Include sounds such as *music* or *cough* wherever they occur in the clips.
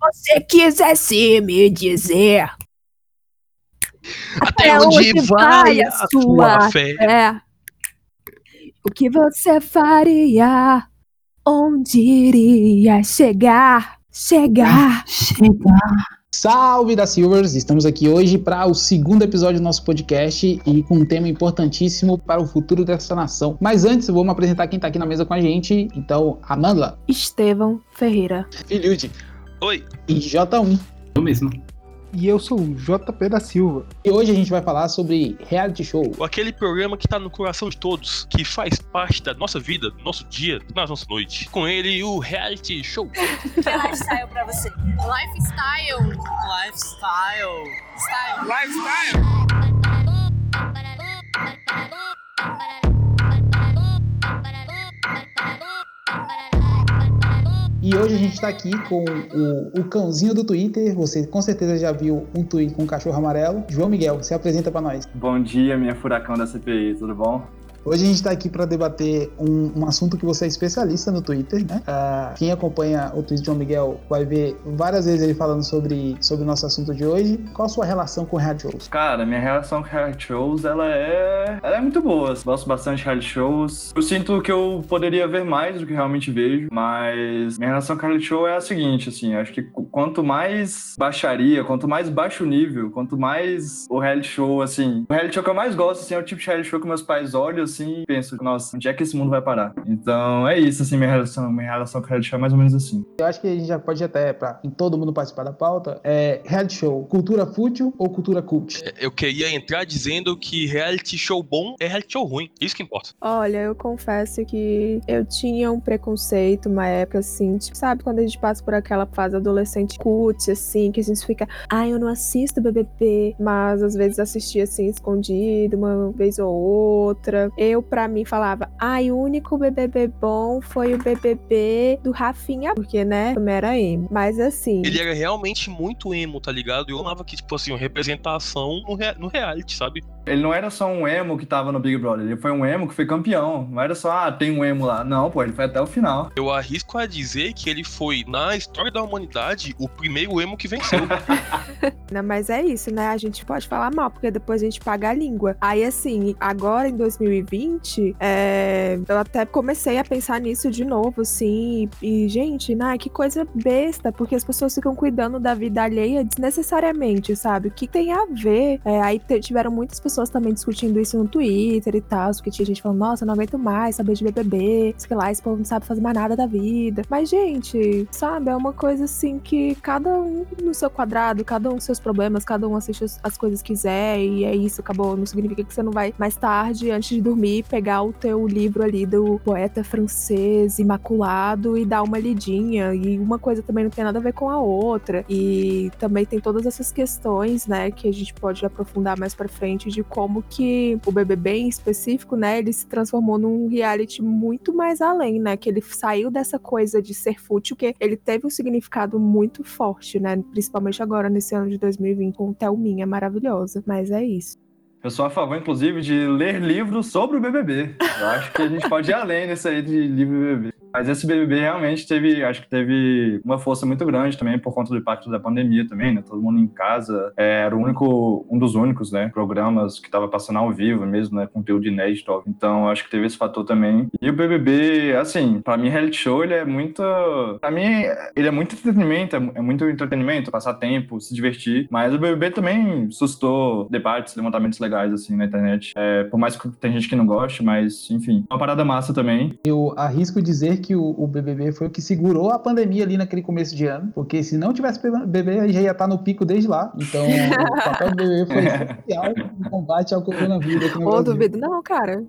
você quisesse me dizer. Até, onde, vai a sua fé? É. O que você faria? Onde iria chegar? Chegar. Chegar. Salve da Silvers! Estamos aqui hoje para o segundo episódio do nosso podcast e com um tema importantíssimo para o futuro dessa nação. Mas antes, vamos apresentar quem está aqui na mesa com a gente. Então, Amanda. Estevão Ferreira. Filiude. Oi. E J1. Eu mesmo. E eu sou o JP da Silva. E hoje a gente vai falar sobre reality show. Aquele programa que tá no coração de todos, que faz parte da nossa vida, do nosso dia, da nossa noite. Com ele, o reality show. *laughs* que é lifestyle pra você? Lifestyle. Lifestyle. Style. Lifestyle. E hoje a gente está aqui com o, o, cãozinho do Twitter. Você com certeza já viu um tweet com um cachorro amarelo. João Miguel, se apresenta para nós. Bom dia, minha furacão da CPI, tudo bom? Hoje a gente está aqui para debater um, um, assunto que você é especialista no Twitter, né? Uh, quem acompanha o tweet de João Miguel vai ver várias vezes ele falando sobre, sobre o nosso assunto de hoje. Qual a sua relação com reality shows? Cara, minha relação com reality shows, ela é, ela é muito boa. Gosto bastante de reality shows. Eu sinto que eu poderia ver mais do que realmente vejo, mas minha relação com reality show é a seguinte, assim, acho que quanto mais baixaria, quanto mais baixo nível, quanto mais o reality show, assim, o reality show que eu mais gosto, assim, é o tipo de reality show que meus pais olham, assim e penso, nossa, onde é que esse mundo vai parar? Então é isso, assim, minha relação, minha relação com reality show é mais ou menos assim. Eu acho que a gente já pode até, pra em todo mundo participar da pauta, é reality show, cultura fútil ou cultura cult? É, eu queria entrar dizendo que reality show bom é reality show ruim. Isso que importa. Olha, eu confesso que eu tinha um preconceito uma época, assim, tipo, sabe, quando a gente passa por aquela fase adolescente cult, assim, que a gente fica, ai, ah, eu não assisto BBB, mas às vezes assistia, assim, escondido, uma vez ou outra eu, pra mim, falava, ai, o único BBB bom foi o BBB do Rafinha, porque, né, também era emo. Mas assim. Ele era realmente muito emo, tá ligado? Eu amava que, tipo assim, uma representação no, rea no reality, sabe? Ele não era só um emo que tava no Big Brother, ele foi um emo que foi campeão. Não era só, ah, tem um emo lá. Não, pô, ele foi até o final. Eu arrisco a dizer que ele foi, na história da humanidade, o primeiro emo que venceu. *laughs* não, mas é isso, né? A gente pode falar mal, porque depois a gente paga a língua. Aí, assim, agora em 2020, é... eu até comecei a pensar nisso de novo, assim. E, gente, né, que coisa besta, porque as pessoas ficam cuidando da vida alheia desnecessariamente, sabe? O que tem a ver? É, aí tiveram muitas pessoas também discutindo isso no Twitter e tal, porque tinha gente falando, nossa, não aguento mais saber de BBB, sei lá, esse povo não sabe fazer mais nada da vida. Mas, gente, sabe, é uma coisa assim que cada um no seu quadrado, cada um com seus problemas, cada um assiste as coisas que quiser e é isso, acabou. Não significa que você não vai mais tarde, antes de dormir, pegar o teu livro ali do poeta francês imaculado e dar uma lidinha. E uma coisa também não tem nada a ver com a outra. E também tem todas essas questões, né, que a gente pode aprofundar mais pra frente de como que o BBB em específico, né, ele se transformou num reality muito mais além, né, que ele saiu dessa coisa de ser fútil, que ele teve um significado muito forte, né, principalmente agora nesse ano de 2020 com Thelminha maravilhosa, mas é isso. Eu sou a favor, inclusive, de ler livros sobre o BBB. Eu acho que a gente pode ir além nisso aí de livro BBB. Mas esse BBB realmente teve, acho que teve uma força muito grande também por conta do impacto da pandemia também, né? Todo mundo em casa. É, era o único, um dos únicos, né? Programas que estava passando ao vivo mesmo, né? Conteúdo inédito. Então, acho que teve esse fator também. E o BBB, assim, para mim, reality show, ele é muito. Pra mim, ele é muito entretenimento, é, é muito entretenimento, passar tempo, se divertir. Mas o BBB também suscitou debates, levantamentos legais, assim, na internet. É, por mais que tem gente que não goste, mas, enfim, uma parada massa também. Eu arrisco dizer que o, o, BBB foi o que segurou a pandemia ali naquele começo de ano, porque se não tivesse BBB, já ia estar no pico desde lá. Então, o papel do BBB foi *laughs* essencial no combate ao coronavírus. Ô, duvido, não, cara.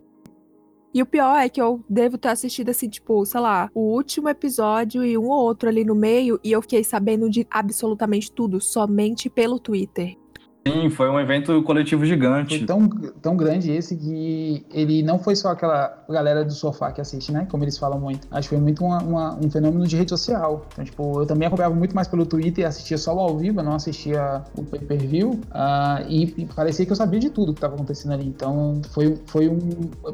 E o pior é que eu devo ter assistido assim, tipo, sei lá, o último episódio e um ou outro ali no meio, e eu fiquei sabendo de absolutamente tudo, somente pelo Twitter. Sim, foi um evento coletivo gigante. Foi tão, tão grande esse que ele não foi só aquela galera do sofá que assiste, né? Como eles falam muito. Acho que foi muito uma- uma- um fenômeno de rede social. Então, tipo, eu também acompanhava muito mais pelo Twitter e assistia só ao vivo, eu não assistia o pay-per-view. ah, e, e parecia que eu sabia de tudo que estava acontecendo ali. Então, foi, foi um.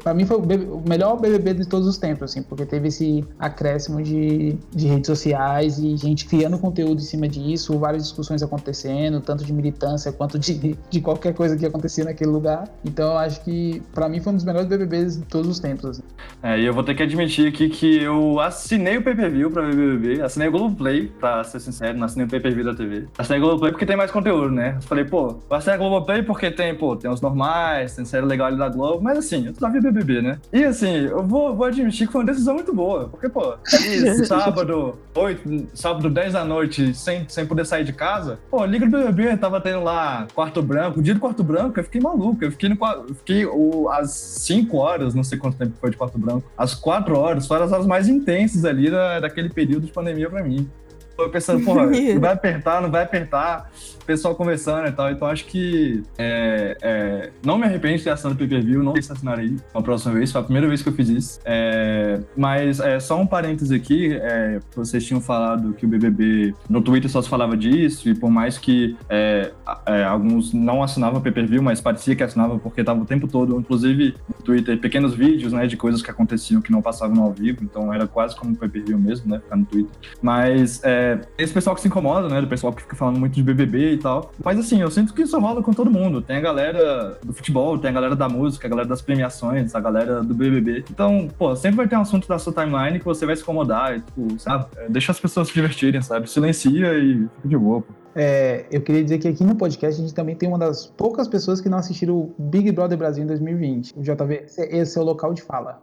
Pra mim, foi o, BB o melhor BBB de todos os tempos, assim, porque teve esse acréscimo de, de redes sociais e gente criando conteúdo em cima disso, várias discussões acontecendo, tanto de militância quanto de, de qualquer coisa que acontecia naquele lugar. Então, eu acho que, pra mim, foi um dos melhores BBBs de todos os tempos. assim. É, e eu vou ter que admitir aqui que eu assinei o pay-per-view pra ver BBB, assinei o Globoplay, pra ser sincero, não assinei o pay-per-view da TV. Assinei o Globoplay porque tem mais conteúdo, né? Eu falei, pô, vou assinar o Globoplay porque tem, pô, tem os normais, tem série legal ali da Globo, mas assim, eu só vi BBB, né? E assim, eu vou, vou admitir que foi uma decisão muito boa, porque, pô, *laughs* ali, sábado, 8, sábado 10 da noite, sem, sem poder sair de casa, pô, liga do BBB, tava tendo lá quarto branco, o dia do quarto branco, eu fiquei maluco, eu fiquei, no, eu fiquei o, às 5 horas, não sei quanto tempo foi de quarto branco, às 4 horas, foram as horas mais intensas ali da, daquele período de pandemia pra mim. Tô pensando, *laughs* porra, não vai apertar, não vai apertar, pessoal conversando e tal. Então acho que é, é, não me arrependo de ter assinado o pay-per-view, não se assinarei uma próxima vez, foi a primeira vez que eu fiz isso. É, mas é, só um parêntese aqui, é, vocês tinham falado que o BBB no Twitter só se falava disso, e por mais que é, é, alguns não assinavam pay-per-view, mas parecia que assinavam porque tava o tempo todo, inclusive no Twitter, pequenos vídeos, né, de coisas que aconteciam que não passavam ao vivo, então era quase como um pay-per-view mesmo, né, ficar no Twitter. Mas esse pessoal que se incomoda, né? Do pessoal que fica falando muito de BBB tal. Mas assim, eu sinto que isso rola com todo mundo. Tem a galera do futebol, tem a galera da música, a galera das premiações, a galera do BBB. Então, pô, sempre vai ter um assunto da sua timeline que você vai se incomodar e, tipo, sabe? É, Deixa as pessoas se divertirem, sabe? Silencia e fica de boa, pô. É, eu queria dizer que aqui no podcast a gente também tem uma das poucas pessoas que não assistiram o Big Brother Brasil em 2020. O JV, esse é o local de fala.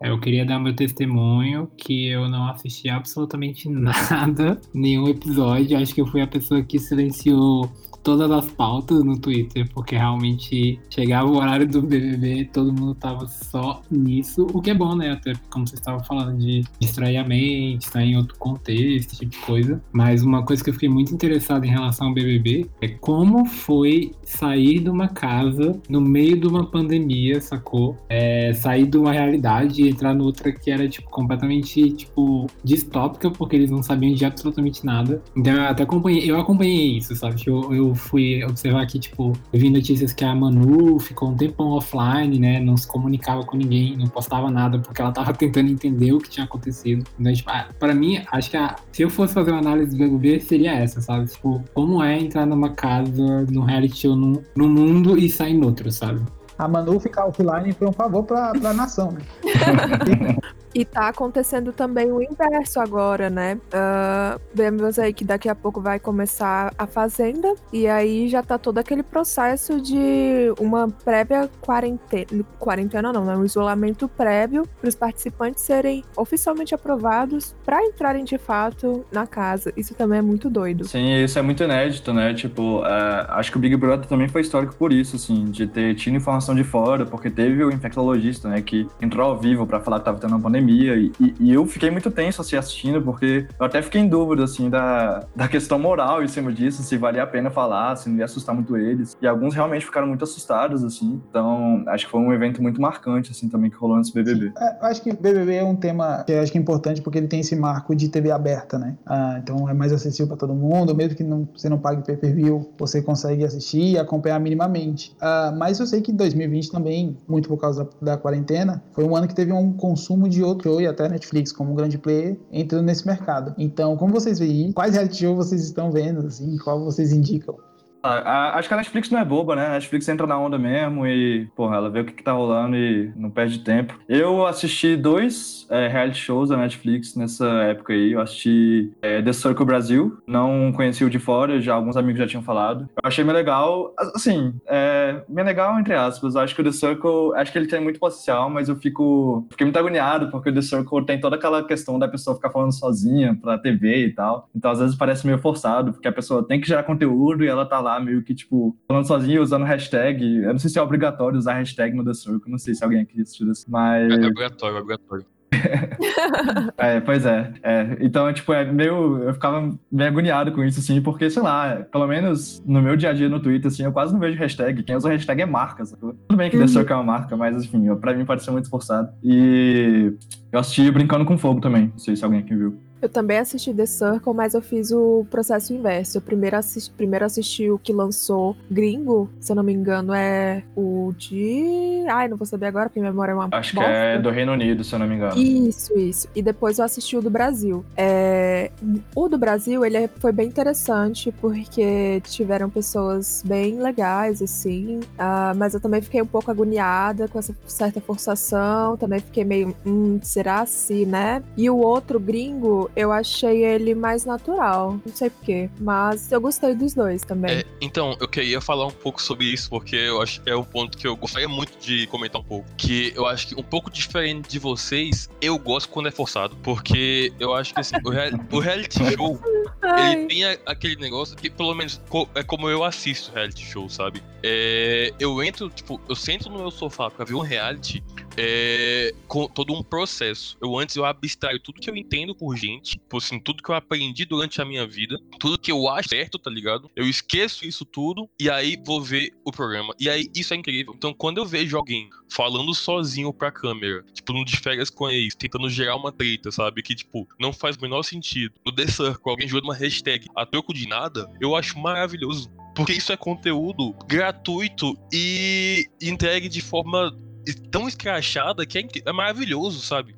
Eu queria dar meu testemunho que eu não assisti absolutamente *laughs* nada, nenhum episódio. Acho que eu fui a pessoa que silenciou todas as pautas no Twitter, porque realmente chegava o horário do BBB, todo mundo tava só nisso, o que é bom, né? Até como vocês estavam falando de distrair a mente, estar em outro contexto, esse tipo de coisa. Mas uma coisa que eu fiquei muito interessado em relação ao BBB é como foi sair de uma casa no meio de uma pandemia, sacou? É, sair de uma realidade entrar noutra que era, tipo, completamente, tipo, distópica, porque eles não sabiam de absolutamente nada. Então eu até acompanhei, eu acompanhei isso, sabe? Que Eu, eu fui observar que, tipo, eu vi notícias que a Manu ficou um tempão offline, né? Não se comunicava com ninguém, não postava nada, porque ela tava *laughs* tentando entender o que tinha acontecido. Então, tipo, ah, pra mim, acho que a- se eu fosse fazer uma análise do BBB, seria essa, sabe? Tipo, como é entrar numa casa, num reality show, num, num mundo e sair em outro, sabe? A Manu ficar offline foi um favor pra, pra nação, né? *laughs* E tá acontecendo também o inverso agora, né? Ah, vemos aí que daqui a pouco vai começar a Fazenda, e aí já tá todo aquele processo de uma prévia quarentena. Quarentena não, né? Um isolamento prévio para os participantes serem oficialmente aprovados para entrarem de fato na casa. Isso também é muito doido. Sim, isso é muito inédito, né? Tipo, é, acho que o Big Brother também foi histórico por isso, assim, de ter tido informação de fora, porque teve o infectologista, né, que entrou ao vivo pra falar que tava tendo uma pandemia, e, e- e eu fiquei muito tenso, assim, assistindo, porque eu até fiquei em dúvida, assim, da, da questão moral em cima disso, se valia a pena falar, se não ia assustar muito eles, e alguns realmente ficaram muito assustados, assim, então acho que foi um evento muito marcante, assim, também que rolou nesse BBB. É, eu acho que BBB é um tema que eu acho que é importante porque ele tem esse marco de TV aberta, né? Ah, então é mais acessível para todo mundo, mesmo que não, você não pague pay-per-view, você consegue assistir e acompanhar minimamente. Ah, mas eu sei que 2020 também, muito por causa da, da quarentena, foi um ano que teve um consumo de show e até Netflix como um grande player entrando nesse mercado. Então, como vocês veem, quais reality show vocês estão vendo, assim, qual vocês indicam? Ah, acho que a Netflix não é boba, né? A Netflix entra na onda mesmo e, porra, ela vê o que, que tá rolando e não perde tempo. Eu assisti dois é, reality shows da Netflix nessa época aí. Eu assisti é, The Circle Brasil, não conheci o de fora, já alguns amigos já tinham falado. Eu achei bem legal, assim, é, bem legal entre aspas. Acho que o The Circle, acho que ele tem muito potencial, mas eu fico, fiquei muito agoniado porque o The Circle tem toda aquela questão da pessoa ficar falando sozinha pra TV e tal. Então, às vezes parece meio forçado, porque a pessoa tem que gerar conteúdo e ela tá lá meio que, tipo, falando sozinha, usando hashtag. Eu não sei se é obrigatório usar hashtag no The Circle, não sei se alguém aqui assistiu isso, mas... É, é obrigatório, é obrigatório. *laughs* É, pois é. é. Então, tipo, é meio. Eu ficava meio agoniado com isso, assim, porque, sei lá, pelo menos no meu dia a dia no Twitter, assim, eu quase não vejo hashtag. Quem usa hashtag é marca, sacou? Tudo bem que Uhum. The é uma marca, mas, enfim, pra mim pareceu muito esforçado. E eu assisti Brincando com Fogo também. Não sei se alguém aqui viu. Eu também assisti The Circle, mas eu fiz o processo inverso. Eu primeiro assisti, primeiro assisti o que lançou gringo, se eu não me engano, é o de. Ai, não vou saber agora, porque minha memória é uma. Acho que bosta. é do Reino Unido, se eu não me engano. Isso, isso. E depois eu assisti o do Brasil. É, O do Brasil, ele é- foi bem interessante, porque tiveram pessoas bem legais, assim. ah, mas eu também fiquei um pouco agoniada com essa certa forçação. Também fiquei meio, hum, será assim, né? E o outro gringo, eu achei ele mais natural. Não sei porquê. Mas eu gostei dos dois também. É, então, eu queria falar um pouco sobre isso, porque eu acho que é um ponto que eu gostaria muito de comentar um pouco. Que eu acho que um pouco diferente de vocês, eu gosto quando é forçado. Porque eu acho que assim, o, real- o reality *laughs* show, Ai. ele tem a- aquele negócio que, pelo menos, co- é como eu assisto reality show, sabe? É, eu entro, tipo, eu sento no meu sofá pra ver um reality é, com todo um processo. Eu antes eu abstraio tudo que eu entendo por gente, tipo assim, tudo que eu aprendi durante a minha vida, tudo que eu acho certo, tá ligado? Eu esqueço isso tudo e aí vou ver o programa. E aí isso é incrível. Então quando eu vejo alguém falando sozinho pra câmera, tipo, no de férias com ex, tentando gerar uma treta, sabe? Que, tipo, não faz o menor sentido. No The Circle, alguém jogando uma hashtag a troco de nada, eu acho maravilhoso. Porque isso é conteúdo gratuito e entregue de forma tão escrachada que é, é maravilhoso, sabe?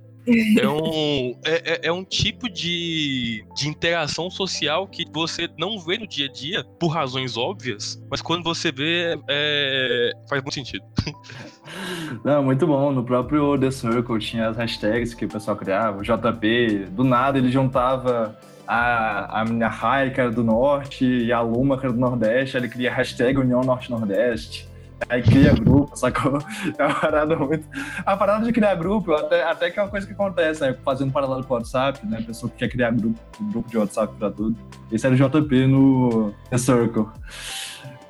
É um, *laughs* é, é- é um tipo de, de interação social que você não vê no dia a dia, por razões óbvias, mas quando você vê, é, faz muito sentido. *laughs* Não, muito bom. No próprio The Circle tinha as hashtags que o pessoal criava. O JP, do nada ele juntava a, a minha Rai, que era do Norte, e a Luma, que era do Nordeste. Ele cria a hashtag União Norte-Nordeste. Aí cria grupo, sacou? *laughs* É uma parada muito. A parada de criar grupo, até, até que é uma coisa que acontece, né? Fazendo paralelo com o WhatsApp, né? A pessoa que quer criar grupo, grupo de WhatsApp pra tudo. Esse era o JP no The Circle.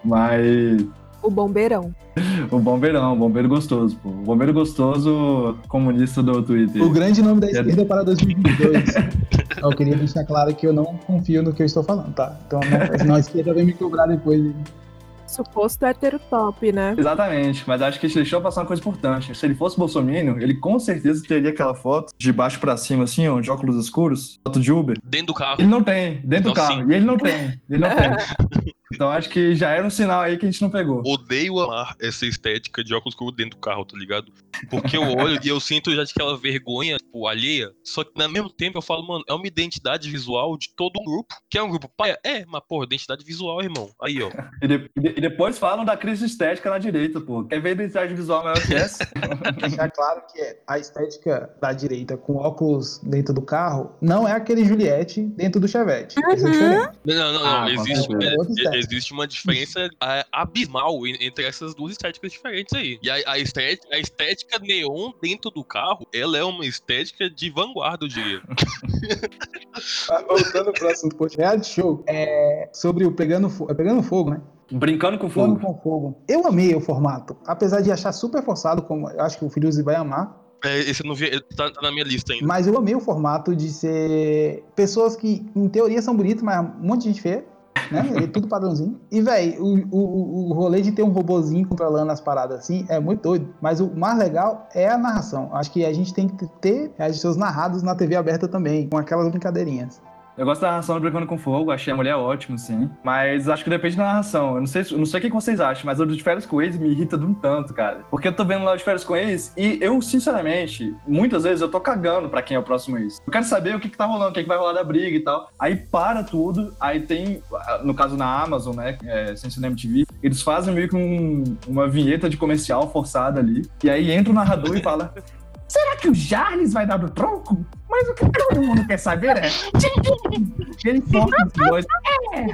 Mas O Bombeirão. *laughs* o bombeirão, o bombeiro gostoso, pô. O bombeiro gostoso comunista do Twitter. O grande nome da esquerda para 2022. eu queria deixar claro que eu não confio no que eu estou falando, tá? Então, não, senão a esquerda vem me cobrar depois. Suposto hétero top, né? Exatamente, mas acho que ele deixou passar uma coisa importante. Se ele fosse bolsominion, ele com certeza teria aquela foto de baixo pra cima, assim, ó, de óculos escuros, foto de Uber. Dentro do carro. Ele não tem, dentro do Então, carro. sim. E ele não tem, ele não *laughs* tem. Então acho que já era um sinal aí que a gente não pegou. Odeio amar essa estética de óculos escuros dentro do carro, tá ligado? Porque eu olho e eu sinto já aquela vergonha, tipo, alheia. Só que, no mesmo tempo, eu falo, mano, é uma identidade visual de todo um grupo. Que é um grupo paia? É, mas, porra, identidade visual, irmão. Aí, ó. E, de- e de- depois falam da crise estética na direita, pô. Quer ver identidade visual maior que essa? Deixar *laughs* claro que a estética da direita com óculos dentro do carro não é aquele Juliette dentro do Chevette. É diferente. Não, não, não. Ah, existe, é, estética. Existe uma diferença é, abismal en- entre essas duas estéticas diferentes aí. E a, a estética, a estética neon dentro do carro, ela é uma estética de vanguarda, eu diria. *laughs* Ah, Voltando pro assunto, poxa, reality show é sobre o Pegando, Fo- é pegando Fogo, né? Brincando com Fogo fogo. com Fogo. Eu amei o formato, apesar de achar super forçado, como eu acho que o Filhos vai amar, É, esse eu não vi, tá, tá na minha lista ainda. mas eu amei o formato de ser pessoas que, em teoria, são bonitas, mas um monte de gente feia. Né? É tudo padrãozinho. E, velho, o, o, o rolê de ter um robozinho controlando as paradas assim é muito doido. Mas o mais legal é a narração. Acho que a gente tem que ter as seus narrados na TV aberta também, com aquelas brincadeirinhas. Eu gosto da narração do Brincando com Fogo, achei a mulher ótima, sim. Mas acho que depende da narração. Eu não sei, não sei o que vocês acham, mas o de férias com ex me irrita de um tanto, cara. Porque eu tô vendo lá de férias com ex e eu, sinceramente, muitas vezes eu tô cagando pra quem é o próximo ex. Eu quero saber o que, que tá rolando, o que, que vai rolar da briga e tal. Aí para tudo, aí tem, no caso na Amazon, né, é, sem cinema TV, eles fazem meio que um- uma vinheta de comercial forçada ali. E aí entra o narrador e fala. Será que o Jarles vai dar do tronco? Mas o que todo mundo quer saber é. *laughs* Ele foca nos dois. É!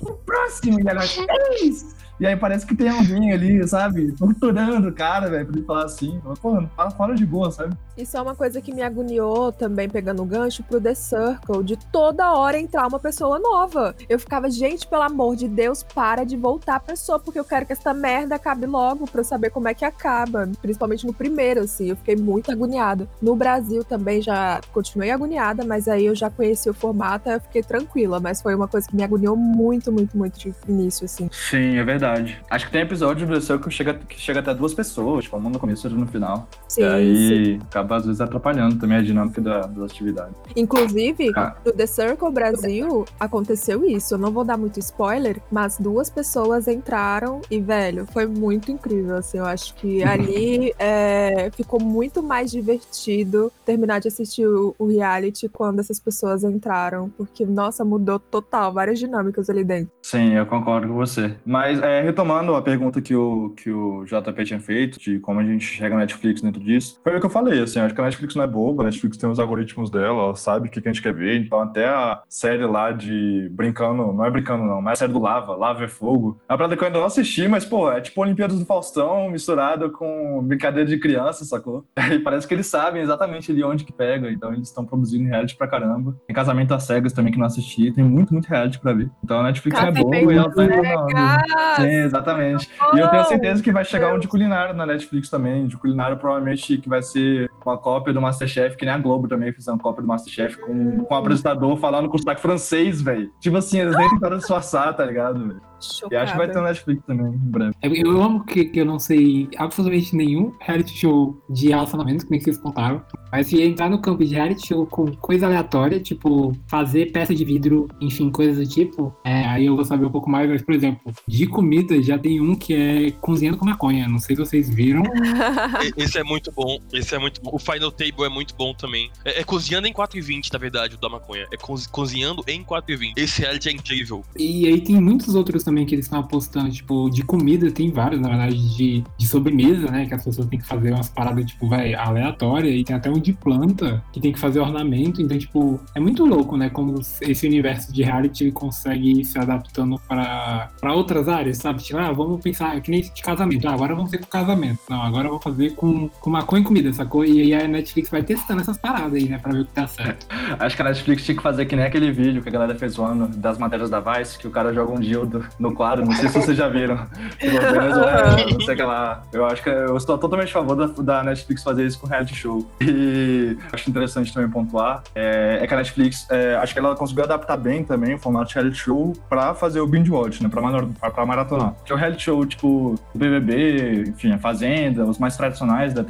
O próximo e agora três! E aí parece que tem alguém ali, sabe, *laughs* torturando o cara, velho, pra ele falar assim. Pô, fala fora de boa, sabe? Isso é uma coisa que me agoniou também, pegando o gancho pro The Circle, de toda hora entrar uma pessoa nova. Eu ficava, gente, pelo amor de Deus, para de voltar a pessoa, porque eu quero que essa merda acabe logo pra eu saber como é que acaba. Principalmente no primeiro, assim, eu fiquei muito agoniada. No Brasil também já continuei agoniada, mas aí eu já conheci o formato, eu fiquei tranquila. Mas foi uma coisa que me agoniou muito, muito, muito de início, assim. Sim, é verdade. Acho que tem episódio do Circle que chega, que chega até duas pessoas, tipo, um no começo e outro no final. Sim, e aí sim. acaba às vezes atrapalhando também a dinâmica da, das atividades. Inclusive, Ah. no The Circle Brasil, aconteceu isso. Eu não vou dar muito spoiler, mas duas pessoas entraram e, velho, foi muito incrível. Assim, eu acho que *laughs* ali é, ficou muito mais divertido terminar de assistir o, o reality quando essas pessoas entraram. Porque, nossa, mudou total, várias dinâmicas ali dentro. Sim, eu concordo com você. Mas é, retomando a pergunta que o, que o JP tinha feito, de como a gente chega na Netflix dentro disso, foi o que eu falei, assim, acho que a Netflix não é boba, a Netflix tem os algoritmos dela, ela sabe o que que a gente quer ver, então até a série lá de Brincando, não é Brincando não, mas a série do Lava, Lava é Fogo, é uma parada que eu ainda não assisti, mas, pô, é tipo Olimpíadas do Faustão misturado com brincadeira de criança, sacou? *laughs* E parece que eles sabem exatamente ali onde que pega, então eles estão produzindo reality pra caramba. Tem Casamento às Cegas também que não assisti, tem muito, muito reality pra ver. Então a Netflix é boa e ela tá inovando. Sim, exatamente. E eu tenho certeza que vai chegar um de culinário na Netflix também. De culinário, provavelmente, que vai ser uma cópia do Masterchef, que nem a Globo também fez uma cópia do Masterchef com, com o apresentador falando com sotaque francês, velho. Tipo assim, eles nem tentaram disfarçar, tá ligado, velho? E acho que vai ter no Netflix também, em breve. Eu, amo que, que eu não sei absolutamente nenhum reality show de relacionamento, que nem vocês contaram. Mas se entrar no campo de reality show com coisa aleatória, tipo fazer peça de vidro, enfim, coisas do tipo, é, aí eu vou saber um pouco mais. Mas, por exemplo, de comida já tem um que é cozinhando com maconha. Não sei se vocês viram. *laughs* Esse é muito bom, esse é muito bom. O Final Table é muito bom também. É, é cozinhando em 4,20, na verdade, o da maconha. É cozi- cozinhando em 4,20. Esse reality é incrível. E aí tem muitos outros também que eles estão apostando, tipo, de comida, tem vários, na verdade, de, de sobremesa, né? Que as pessoas têm que fazer umas paradas, tipo, vai, aleatória, e tem até um de planta que tem que fazer ornamento. Então, tipo, é muito louco, né? Como esse universo de reality ele consegue ir se adaptando para outras áreas, sabe? Tipo, ah, vamos pensar, que nem de casamento. Ah, agora vamos fazer com casamento. Não, agora eu vou fazer com, com maconha e comida, sacou? E aí a Netflix vai testando essas paradas aí, né? Pra ver o que tá certo. *laughs* Acho que a Netflix tinha que fazer que nem aquele vídeo que a galera fez zoando das matérias da Vice, que o cara joga um dildo no quadro. Não sei se vocês já viram. *laughs* Venezuela, não sei o que lá. Eu acho que eu estou totalmente a favor da, da Netflix fazer isso com reality show. E acho interessante também pontuar é, é que a Netflix, é, acho que ela conseguiu adaptar bem também o formato de reality show pra fazer o binge watch, né? Pra, mara- pra, pra maratonar. Que é o reality show, tipo, o BBB, enfim, a Fazenda, os mais tradicionais da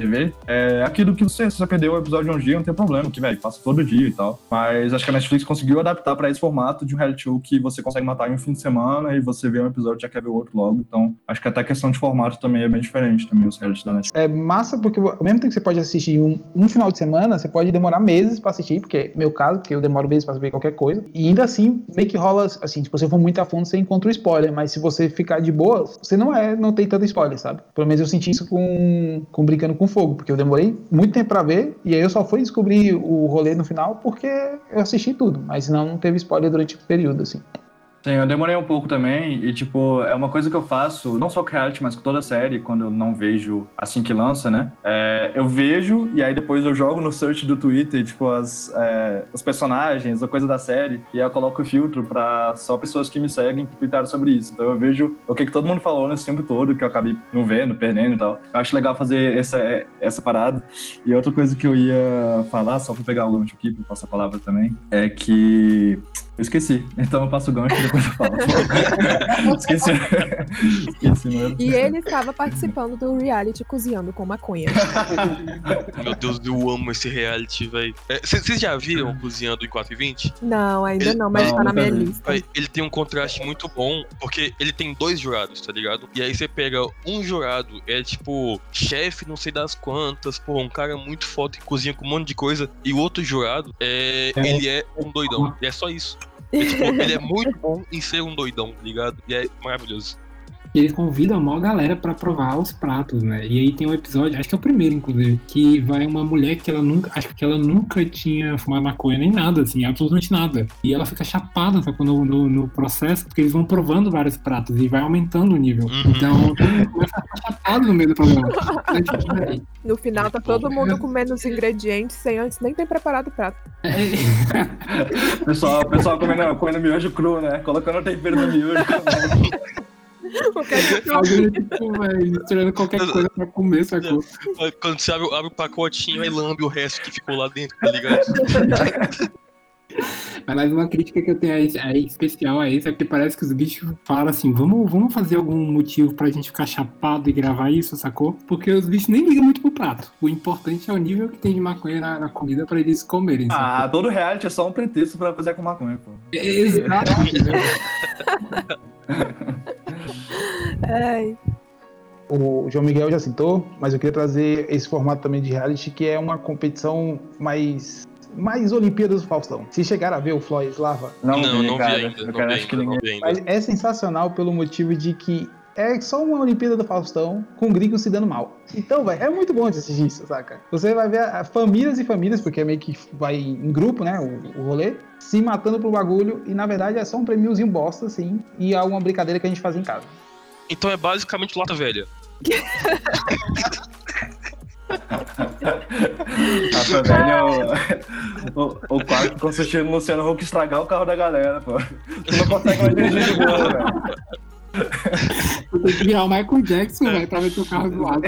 É aquilo que você, se você perdeu o episódio de um dia, não tem problema, que, velho, passa todo dia e tal. Mas acho que a Netflix conseguiu adaptar pra esse formato de um reality show que você consegue matar em um fim de semana e você vê um episódio e já quer ver o outro logo. Então, acho que até a questão de formato também é bem diferente também, os realities da Netflix. É massa porque ao mesmo tempo que você pode assistir um, um final de semana, você pode demorar meses pra assistir, porque é meu caso, porque eu demoro meses pra ver qualquer coisa. E ainda assim, meio que rola assim, se você for muito a fundo, você encontra o spoiler, mas se você ficar de boa, você não é, não tem tanto spoiler, sabe? Pelo menos eu senti isso com, com Brincando com Fogo, porque eu demorei muito tempo pra ver, e aí eu só fui descobrir o rolê no final porque eu assisti tudo, mas não, não teve spoiler durante o período, assim. Sim, eu demorei um pouco também, e tipo, é uma coisa que eu faço, não só com reality, mas com toda a série, quando eu não vejo assim que lança, né? É, eu vejo, e aí depois eu jogo no search do Twitter, tipo, as, é, os personagens, a coisa da série, e aí eu coloco o filtro pra só pessoas que me seguem que tweetaram sobre isso. Então eu vejo o que, que todo mundo falou nesse tempo todo, que eu acabei não vendo, perdendo e tal. Eu acho legal fazer essa, essa parada. E outra coisa que eu ia falar, só pra pegar o gancho aqui, pra passar a palavra também, é que eu esqueci. Então eu passo o gancho e eu falo. esqueci. esqueci. E ele estava participando do reality Cozinhando com Maconha. Meu Deus, eu amo esse reality, velho. Vocês já viram Cozinhando em 4,20? Não, ainda Ele- não, mas não, tá na minha vi. lista. Ele tem um contraste muito bom, porque ele tem dois jurados, tá ligado? E aí você pega um jurado, é tipo, chefe não sei das quantas, pô, um cara muito foda que cozinha com um monte de coisa, e o outro jurado, é, É. ele é um doidão. E é só isso. *laughs* É, tipo, ele é muito bom em ser um doidão, tá ligado? E é maravilhoso. E eles convidam a maior galera pra provar os pratos, né? E aí tem um episódio, acho que é o primeiro, inclusive, que vai uma mulher que ela nunca, acho que ela nunca tinha fumado maconha nem nada, assim, absolutamente nada. E ela fica chapada sabe, no, no, no processo, porque eles vão provando vários pratos e vai aumentando o nível. Uhum. Então, começa a ficar chapado no meio do programa. *laughs* No final tá todo mundo comendo os *laughs* ingredientes sem antes nem ter preparado o prato. O *laughs* pessoal, pessoal comendo, comendo miojo cru, né? Colocando o tempero no miojo. *laughs* Alguém, tipo, velho, tirando qualquer coisa pra comer, sacou? Quando você abre, abre o pacotinho e lambe o resto que ficou lá dentro, tá ligado? *laughs* Mas mais uma crítica que eu tenho aí, aí especial a esse é que parece que os bichos falam assim: vamos, vamos fazer algum motivo pra gente ficar chapado e gravar isso, sacou? Porque os bichos nem ligam muito pro prato. O importante é o nível que tem de maconha na, na comida pra eles comerem. Ah, sacou? todo reality é só um pretexto pra fazer com maconha, pô. Exato. *laughs* Ai, O João Miguel já citou, mas eu queria trazer esse formato também de reality, que é uma competição mais. Mais Olimpíadas do Faustão. Se chegar a ver o Floyd Slava, Não, não, vi, não vi ainda. Eu Não quero- vi acho que não ninguém- vi ainda. mas é sensacional pelo motivo de que é só uma Olimpíada do Faustão com gringos se dando mal. Então, velho, é muito bom de assistir isso, saca? Você vai ver a- famílias e famílias, porque é meio que vai em grupo, né, o, o rolê, se matando pro bagulho, e na verdade é só um prêmiozinho bosta, assim, e é uma brincadeira que a gente faz em casa. Então é basicamente lata velha. *laughs* Nossa, velho, o, *laughs* o, o quarto consistia no Luciano Huck estragar o carro da galera, pô. Tu não consegue mais dirigir de boa, velho. Tem que virar o Michael Jackson, velho, pra ver teu carro do lado,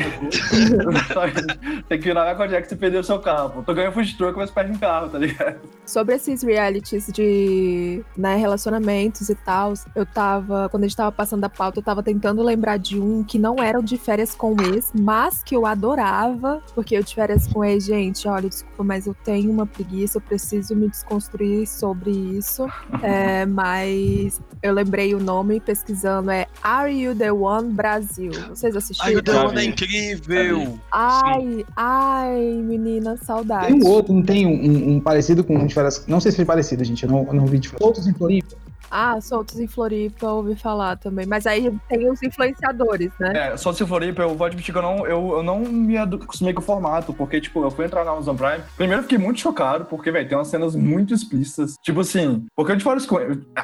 sacou? Tem que virar com Jack se perder o seu carro, pô. Tu ganha food truck, mas perde um carro, tá ligado? sobre esses realities de né, relacionamentos e tal, eu tava, quando a gente tava passando a pauta, eu tava tentando lembrar de um que não era o de férias com ex, mas que eu adorava, porque eu de férias com ex, gente, olha, desculpa, mas eu tenho uma preguiça, eu preciso me desconstruir sobre isso. É, mas eu lembrei o nome pesquisando, é Are You The One Brasil? Vocês assistiram? o Deone é vi. incrível! Ai, ai, menina, saudade. Tem um outro, não tem um, um- um parecido com um de férias. Não sei se foi parecido, gente. Eu não, eu não vi de férias. Outros em Floripa. Ah, soltos em Floripa, ouvi falar também. Mas aí tem os influenciadores, né? É, só se Floripa, eu vou admitir que eu não, eu, eu não me acostumei com o formato, porque, tipo, eu fui entrar na Amazon Prime. Primeiro, eu fiquei muito chocado, porque, velho, tem umas cenas muito explícitas. Tipo assim, porque eu de férias com.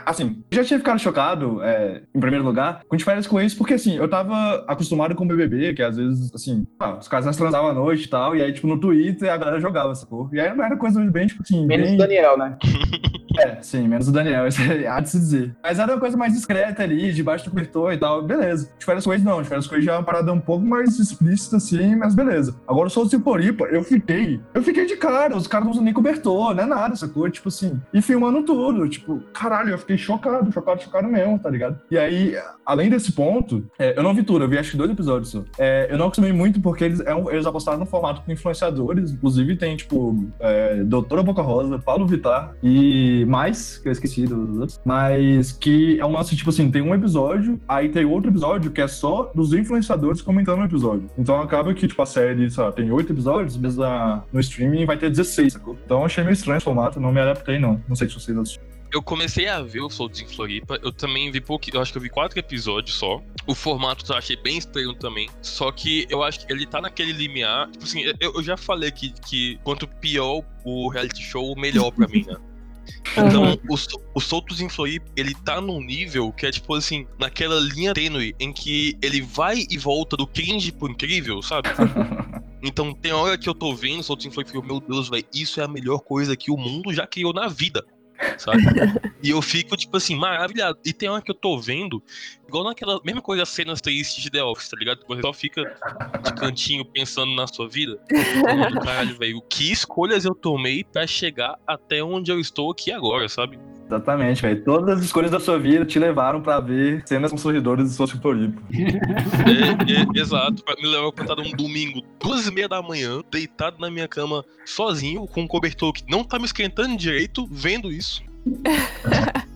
Assim, eu já tinha ficado chocado, é, em primeiro lugar, com férias com isso, porque, assim, eu tava acostumado com o BBB, que às vezes, assim, ah, os casais transavam à noite e tal, e aí, tipo, no Twitter a galera jogava essa porra. E aí não era coisa bem, tipo assim. Menos bem... o Daniel, né? *laughs* É, sim, menos o Daniel, *laughs* isso há de se dizer. Mas era uma coisa mais discreta ali, debaixo do cobertor e tal, beleza. De férias com eles não, de férias com eles já é uma parada um pouco mais explícita assim, mas beleza. Agora sou de Floripa, eu fiquei, eu fiquei de cara, os caras não usam nem cobertor, não é nada, sacou? Tipo assim, e filmando tudo, tipo, caralho, eu fiquei chocado, chocado, chocado mesmo, tá ligado? E aí, além desse ponto, é, eu não vi tudo, eu vi acho que dois episódios só. É, eu não acostumei muito porque eles, é um- eles apostaram no formato com influenciadores, inclusive tem, tipo, é, Doutora Boca Rosa, Paulo Vittar e mais, que eu esqueci dos outros, mas que é um lance, tipo assim, tem um episódio, aí tem outro episódio que é só dos influenciadores comentando o episódio. Então acaba que, tipo, a série, sei lá, tem oito episódios, mas a- no streaming vai ter 16, sacou? Então achei meio estranho esse formato, não me adaptei, não. Não sei se vocês assistiram. Eu comecei a ver o Soltos em Floripa, eu também vi pouco, eu acho que eu vi quatro episódios só. O formato eu achei bem estranho também. Só que eu acho que ele tá naquele limiar. Tipo assim, eu, eu já falei que, que quanto pior o reality show, melhor pra mim, né? *laughs* Então, o, Sol- o Soltos em Floripa, ele tá num nível que é tipo assim, naquela linha tênue em que ele vai e volta do cringe pro incrível, sabe? *laughs* Então tem hora que eu tô vendo Soltos em Floripa e eu, meu Deus, velho, isso é a melhor coisa que o mundo já criou na vida, sabe? *laughs* e eu fico, tipo assim, maravilhado. E tem hora que eu tô vendo, igual naquela mesma coisa, as cenas tristes de The Office, tá ligado? Você só fica de cantinho pensando na sua vida. Falando, Caralho, velho, que escolhas eu tomei pra chegar até onde eu estou aqui agora, sabe? Exatamente, velho. Todas as escolhas da sua vida te levaram pra ver cenas com sorridores de Sócio Floripa. É, é, exato, pra me levar pra estar um domingo, duas e meia da manhã, deitado na minha cama, sozinho, com um cobertor que não tá me esquentando direito, vendo isso. *laughs*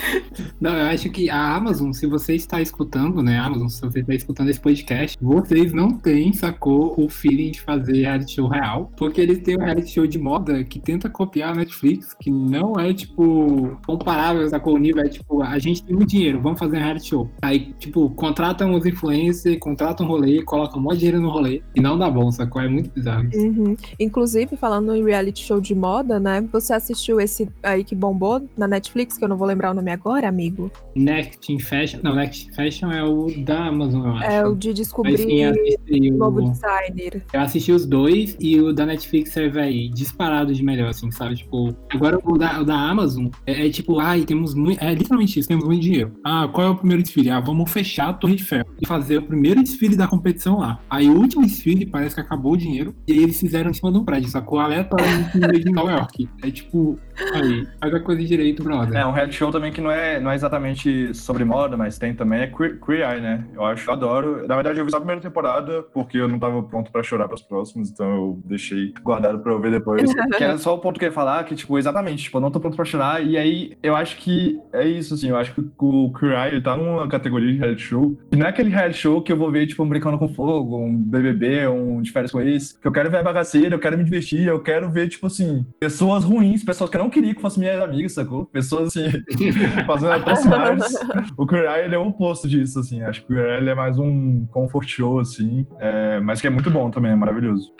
*laughs* Não, eu acho que a Amazon, se você está escutando, né, Amazon, se você está escutando esse podcast, vocês não têm, sacou, o feeling de fazer reality show real, porque eles têm um reality show de moda que tenta copiar a Netflix, que não é, tipo, comparável, sacou, o nível é, tipo, a gente tem muito dinheiro, vamos fazer um reality show. Aí, tipo, contratam os influencers, contratam um rolê, colocam de dinheiro no rolê, e não dá bom, sacou, é muito bizarro. Uhum. Inclusive, falando em reality show de moda, né? Você assistiu esse aí que bombou na Netflix, que eu não vou lembrar o nome agora, amigo? Next in Fashion, não, Next in Fashion é o da Amazon, eu acho. É o de Mas descobrir assistiu- o novo designer. Eu assisti os dois e o da Netflix é, véi, disparado de melhor, assim, sabe? Tipo, agora o da, o da Amazon é, é tipo, ai, temos muito. É literalmente isso, temos muito dinheiro. Ah, qual é o primeiro desfile? Ah, vamos fechar a Torre de Ferro e fazer o primeiro desfile da competição lá. Aí o último desfile parece que acabou o dinheiro e aí eles fizeram em cima de um prédio, sacou? Aleatoriamente no meio de Nova York. É tipo, aí, faz a coisa direito, brother. É um reality show também que não é, não é exatamente sobre moda, mas tem também é Queer, Queer Eye, né? Eu acho, eu adoro. Na verdade, eu vi só a primeira temporada porque eu não tava pronto pra chorar pros próximos, então eu deixei guardado pra eu ver depois. *laughs* que era só o ponto que eu ia falar, que, tipo, exatamente, tipo, eu não tô pronto pra chorar, e aí eu acho que é isso, assim, eu acho que o Queer Eye ele tá numa categoria de reality show, que não é aquele reality show que eu vou ver, tipo, um Brincando com Fogo, um BBB, um de férias com ex, que eu quero ver a bagaceira, eu quero me divertir, eu quero ver, tipo assim, pessoas ruins, pessoas que eu não queria que fossem minhas amigas, sacou? Pessoas, assim, *laughs* fazendo atrocidades. O Queer Eye, ele é o oposto disso, assim. Acho que o Queer Eye é mais um comfort show, assim. é, mas que é muito bom também, é maravilhoso.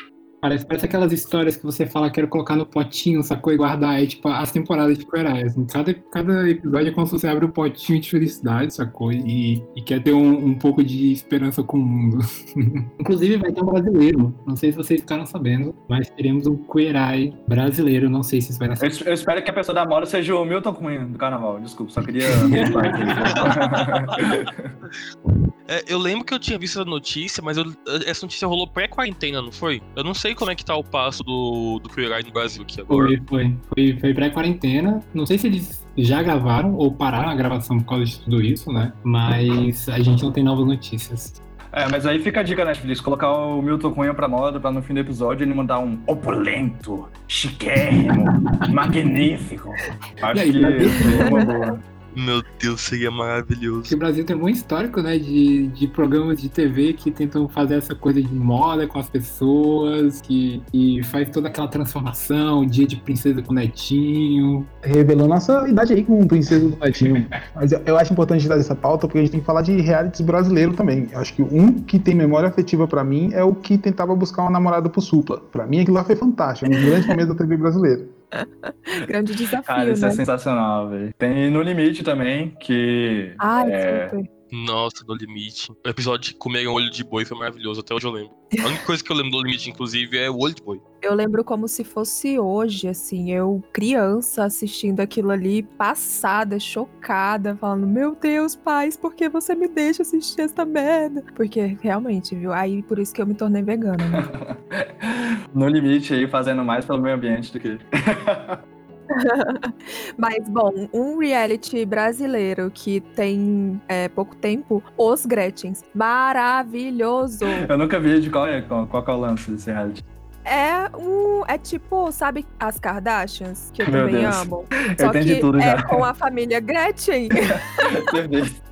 Parece, parece aquelas histórias que você fala, quero colocar no potinho, sacou? E guardar. É tipo as temporadas de assim. Cada, cada episódio é como se você abre um potinho de felicidade, sacou? E, e quer ter um, um pouco de esperança com o mundo. *laughs* Inclusive, vai ter um brasileiro. Não sei se vocês ficaram sabendo, mas teremos um Eye brasileiro. Não sei se isso vai dar Eu, eu espero que a pessoa da moda seja o Milton Cunha do carnaval. Desculpa, só queria. *laughs* *laughs* É, eu lembro que eu tinha visto a notícia, mas eu- essa notícia rolou pré-quarentena, não foi? Eu não sei como é que tá o passo do, do Queer Eye no Brasil aqui agora. Foi, foi. Foi, foi pré-quarentena. Não sei se eles já gravaram ou pararam a gravação por causa de tudo isso, né? Mas a gente não tem novas notícias. É, mas aí fica a dica, Netflix, colocar o Milton Cunha pra moda, pra no fim do episódio ele mandar um opulento, chiquérrimo, *laughs* magnífico. Acho aí, que seria uma boa. Meu Deus, seria maravilhoso. Porque o Brasil tem muito histórico, né, de, de programas de TV que tentam fazer essa coisa de moda com as pessoas, que, que faz toda aquela transformação, dia de princesa com netinho. Revelou nossa idade aí com Princesa do Netinho. Mas eu, eu acho importante dar essa pauta porque a gente tem que falar de realities brasileiros também. Eu acho que um que tem memória afetiva pra mim é o que tentava buscar uma namorada pro Supla. Pra mim aquilo lá foi fantástico, um dos grandes momentos da TV brasileira. *laughs* Grande desafio, Cara, isso né? é sensacional, velho. Tem No Limite também, que. Ai, é, super. Nossa, No Limite. O episódio de comer um olho de boi foi maravilhoso, até hoje eu lembro. A única coisa que eu lembro do Limite, inclusive, é o olho de boi. Eu lembro como se fosse hoje, assim, eu criança assistindo aquilo ali, passada, chocada, falando: Meu Deus, pais, por que você me deixa assistir essa merda? Porque realmente, viu? Aí por isso que eu me tornei vegana, né? *laughs* no Limite aí, fazendo mais pelo meio ambiente do que. *laughs* *laughs* Mas, bom, um reality brasileiro que tem é, pouco tempo, Os Gretchens. Maravilhoso! *laughs* Eu nunca vi de qual é, qual, qual é o lance desse reality. É um. É tipo, sabe as Kardashians, que eu Meu também Deus. amo? *laughs* Eu entendi que tudo é já. com a família Gretchen. Perfeito.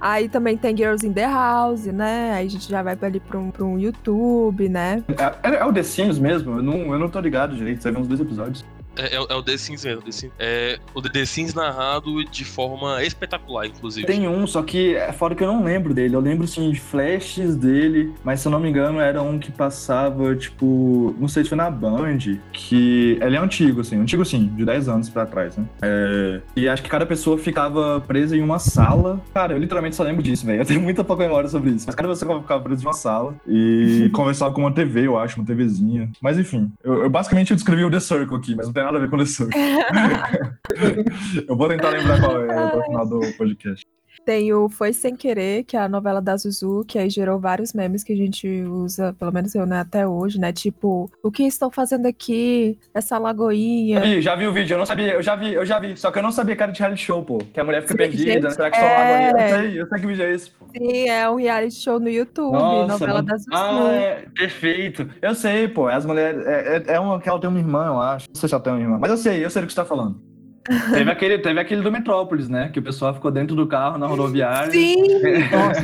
Aí também tem Girls in the House, né? Aí a gente já vai pra ali pra um, pra um YouTube, né? É, é o The Sims mesmo? Eu não, eu não tô ligado direito, você viu uns dois episódios. É, é, o- é o The Sims mesmo. The Sims. É o The Sims narrado de forma espetacular, inclusive. Tem um, só que é fora que eu não lembro dele. Eu lembro, sim, de flashes dele, mas se eu não me engano, era um que passava, tipo, não sei se foi na Band, que ele é antigo, assim, antigo sim, de 10 anos pra trás, né? É, E acho que cada pessoa ficava presa em uma sala. Cara, eu literalmente só lembro disso, velho. Eu tenho muita pouca memória sobre isso. Mas cada pessoa ficava presa em uma sala e *laughs* conversava com uma TV, eu acho, uma TVzinha. Mas enfim, eu, eu basicamente descrevi o The Circle aqui, mas não tem nada a ver com o *laughs* eu vou tentar lembrar qual é o final do podcast. Tem o Foi Sem Querer, que é a novela da Zuzu, que aí gerou vários memes que a gente usa, pelo menos eu, né, até hoje, né? Tipo, o que estão fazendo aqui? Essa lagoinha. Vi, já vi o vídeo, eu não sabia, eu já vi, eu já vi, só que eu não sabia que era de reality show, pô. Que a mulher fica Sim, perdida, gente, será que só é. água ali? Eu sei, eu sei que vídeo é esse, pô. Sim, é um reality show no YouTube, Nossa, novela mano. da Zuzu. Ah, é, perfeito. Eu sei, pô, as mulheres, é, é, é uma que ela tem uma irmã, eu acho. Não sei se ela tem uma irmã, mas eu sei, eu sei do que você tá falando. Teve aquele, teve aquele do Metrópolis, né? Que o pessoal ficou dentro do carro na rodoviária. Sim,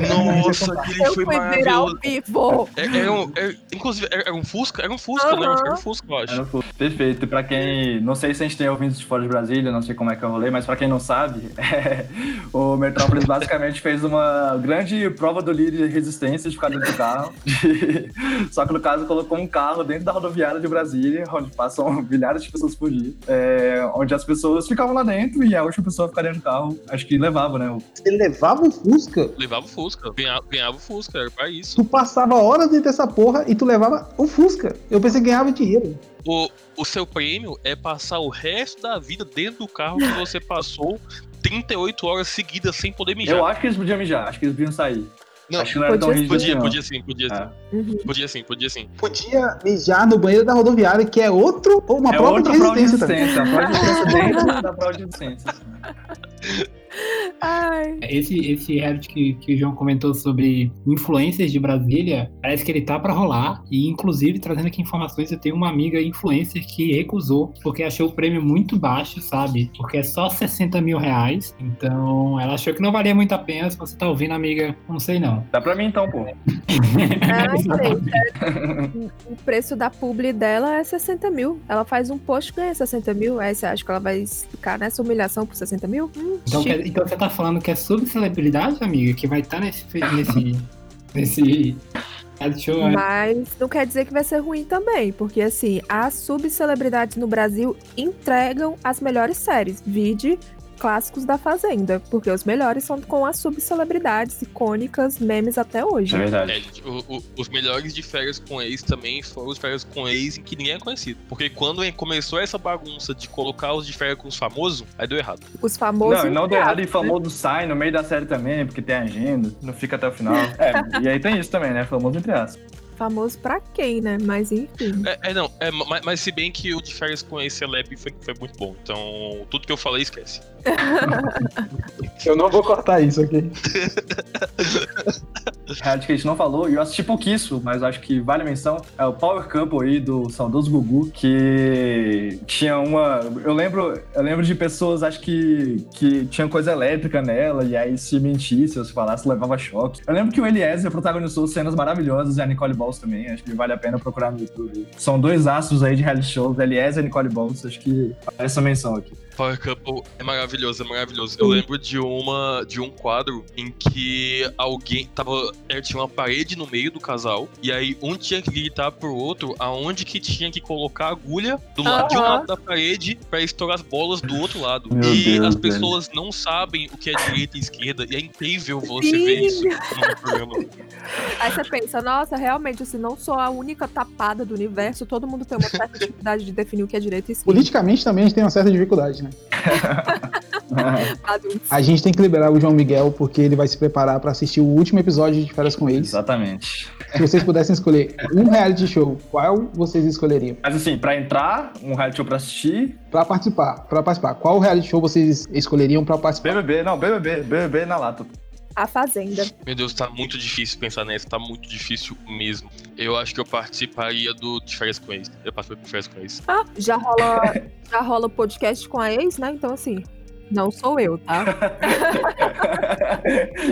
Nossa, *laughs* aquele eu foi maravilhoso. vivo. É- Era um, era- inclusive, era, era um Fusca? Era um Fusca, né? Aham. Era um Fusca, eu acho. Fofo. Perfeito. E pra quem. Não sei se a gente tem ouvintes de fora de Brasília, não sei como é que eu rolei, mas pra quem não sabe, é, *laughs* o Metrópolis basicamente fez uma grande prova do líder de resistência de ficar dentro do carro. *laughs* Só que no caso colocou um carro dentro da rodoviária de Brasília, onde passam milhares de pessoas por dia. é, onde as pessoas ficavam lá dentro e a última pessoa a ficar dentro do carro, acho que levava, né? o- Você levava o Fusca, Levava o Fusca, ganhava, ganhava o Fusca, era pra isso. tu passava horas dentro dessa porra e tu levava o Fusca. Eu pensei que ganhava dinheiro. O, o seu prêmio é passar o resto da vida dentro do carro que você passou 38 horas seguidas sem poder mijar. Eu acho que eles podiam mijar, acho que eles podiam sair. Não, acho que não era tão podia- rígido assim, Podia, não. podia sim, podia sim. É. Uhum. Podia sim, podia sim. Podia mijar no banheiro da rodoviária, que é outro, ou uma É prova de outra prova de resistência também. resistência. A prova de resistência dentro da prova de resistência. *laughs* Ai, Esse, esse reality que, que o João comentou sobre influências de Brasília, parece que ele tá pra rolar. E, inclusive, trazendo aqui informações, eu tenho uma amiga influencer que recusou, porque achou o prêmio muito baixo, sabe? Porque é só 60 mil reais. Então, ela achou que não valia muito a pena. Se você tá ouvindo, amiga, não sei não. Dá pra mim então, pô. *laughs* ai, gente, é- *laughs* o preço da publi dela é 60 mil. Ela faz um post e ganha 60 mil. Aí você acha que ela vai ficar nessa humilhação por 60 mil? Hum, Então, quer- então você tá falando que é subcelebridade, amiga, que vai estar nesse, nesse, *laughs* nesse reality show, né? Mas não quer dizer que vai ser ruim também, porque assim, as subcelebridades no Brasil entregam as melhores séries. Vide clássicos da Fazenda, porque os melhores são com as subcelebridades icônicas, memes até hoje. É É, verdade. gente, o- o- os melhores de férias com ex também foram os férias com ex em que ninguém é conhecido. Porque quando começou essa bagunça de colocar os de férias com os famosos, aí deu errado. Os famosos. Não, e não deu errado e né? famoso sai no meio da série também, porque tem agenda, não fica até o final. *laughs* É, e aí tem isso também, né? Famoso entre aspas. Famoso pra quem, né? Mas enfim. É, é, não, é, mas, mas se bem que o de férias com ex Celeb foi, foi muito bom. Então, tudo que eu falei, esquece. *laughs* Eu não vou cortar isso aqui. *laughs* Reality que a gente não falou, e eu assisti pouquíssimo, mas acho que vale a menção, é o Power Couple aí do saudoso Gugu, que tinha uma. Eu lembro, eu lembro de pessoas, acho que, que tinha coisa elétrica nela, e aí se mentisse, ou se falasse, levava choque. Eu lembro que o Eliezer protagonizou cenas maravilhosas e a Nicole Balls também, acho que vale a pena procurar no YouTube. São dois astros aí de reality shows, Eliezer e Nicole Balls, acho que vale essa menção aqui. Power Couple é maravilhoso, é maravilhoso. Eu lembro de uma de um quadro em que alguém tava. é, Tinha uma parede no meio do casal, e aí um tinha que gritar pro outro aonde que tinha que colocar a agulha do lado de um lado da parede pra estourar as bolas do outro lado. Meu e Deus, as velho. pessoas não sabem o que é direita e esquerda, e é incrível você Sim. ver isso no programa. *laughs* Aí você pensa, nossa, realmente, se não sou a única tapada do universo, todo mundo tem uma certa dificuldade de definir o que é direito e esquerda. Politicamente também a gente tem uma certa dificuldade, né? *laughs* Adultos. A gente tem que liberar o João Miguel porque ele vai se preparar pra assistir o último episódio de Férias com Ex. Exatamente. Se vocês pudessem escolher um reality show, qual vocês escolheriam? Mas assim, pra entrar, um reality show pra assistir, Pra participar, para participar. Qual reality show vocês escolheriam pra participar? BBB, não, BBB, BBB na lata. A Fazenda. Meu Deus, tá muito difícil pensar nessa, tá muito difícil mesmo. Eu acho que eu participaria do de férias com ex. Eu participaria de férias com ex. Ah, já rola, já rola podcast com a ex, né? Então, assim, não sou eu, tá? *laughs*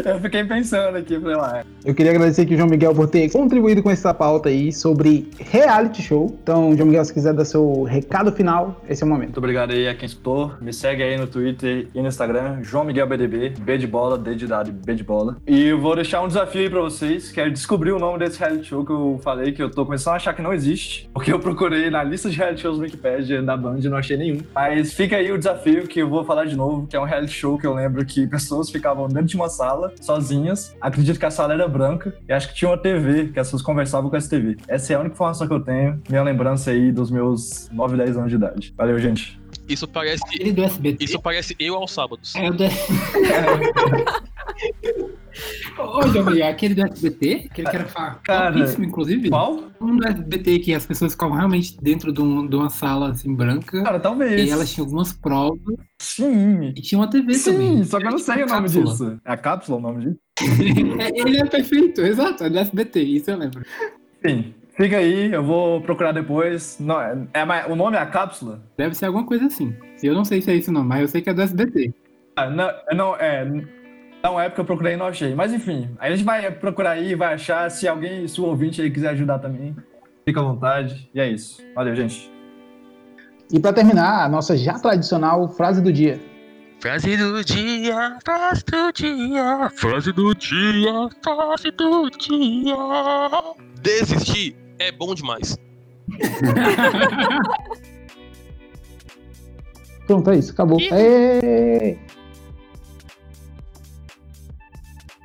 eu fiquei pensando aqui, falei lá. Eu queria agradecer aqui o João Miguel por ter contribuído com essa pauta aí sobre reality show. Então, João Miguel, se quiser dar seu recado final, esse é o momento. Muito obrigado aí a quem escutou. Me segue aí no Twitter e no Instagram, João Miguel BDB, B de bola, D de dado, B de bola. E eu vou deixar um desafio aí pra vocês, que é descobrir o nome desse reality show que eu falei, que eu tô começando a achar que não existe, porque eu procurei na lista de reality shows do Wikipedia da Band e não achei nenhum. Mas fica aí o desafio que eu vou falar de novo, que é um reality show que eu lembro que pessoas ficavam dentro de uma sala, sozinhas. Acredito que a sala era branca e acho que tinha uma TV, que as pessoas conversavam com essa TV. Essa é a única informação que eu tenho, minha lembrança aí dos meus 9, 10 anos de idade. Valeu, gente. Isso parece. Aquele do SBT. Isso parece eu aos sábados. É o do... *laughs* Ô, João Miguel, aquele do SBT, aquele que era fa- Cara, famosíssimo, inclusive. Qual? Um do SBT que as pessoas ficavam realmente dentro de, um- de uma sala assim branca. Cara, talvez. E elas tinham algumas provas. Sim. E tinha uma TV Sim, também. só que eu não sei o nome Cápsula. disso. É a cápsula o nome disso? *laughs* É, Ele é perfeito, exato, é do SBT, isso eu lembro. Sim. Fica aí, eu vou procurar depois. Não, é, é o nome é a cápsula? Deve ser alguma coisa assim. Eu não sei se é isso não, mas eu sei que é do SBT. Ah, não, não, é. Não é porque eu procurei e não achei. Mas enfim, a gente vai procurar aí, vai achar. Se alguém, se o ouvinte aí quiser ajudar também, fica à vontade. E é isso. Valeu, gente. E pra terminar, a nossa já tradicional frase do dia. Frase do dia, frase do dia, frase do dia, frase do dia. Desistir é bom demais. *laughs* Pronto, é isso, acabou. Ê!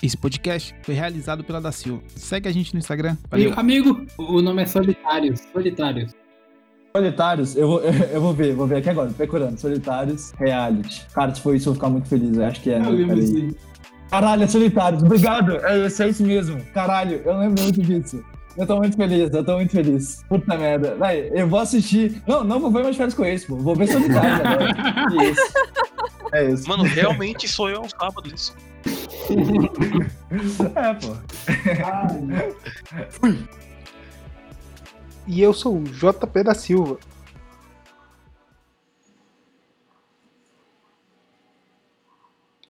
Esse podcast foi realizado pela da Silva. Segue a gente no Instagram. Valeu. Amigo, amigo, o nome é Solitários. Solitários. Solitários, eu vou, *laughs* eu vou ver, vou ver aqui agora, procurando. Solitários, reality. Cara, se for isso, eu vou ficar muito feliz. Eu acho que é. né? Peraí. Caralho, é Solitários, obrigado. É isso, é isso mesmo. Caralho, eu lembro muito disso. Eu tô muito feliz, eu tô muito feliz. Puta merda. Vai, eu vou assistir. Não, não vou ver mais férias com esse, pô. Vou ver Solitários agora. *laughs* Isso. É isso. Mano, realmente sou eu aos sábados isso. *laughs* É, pô. E eu sou o JP da Silva.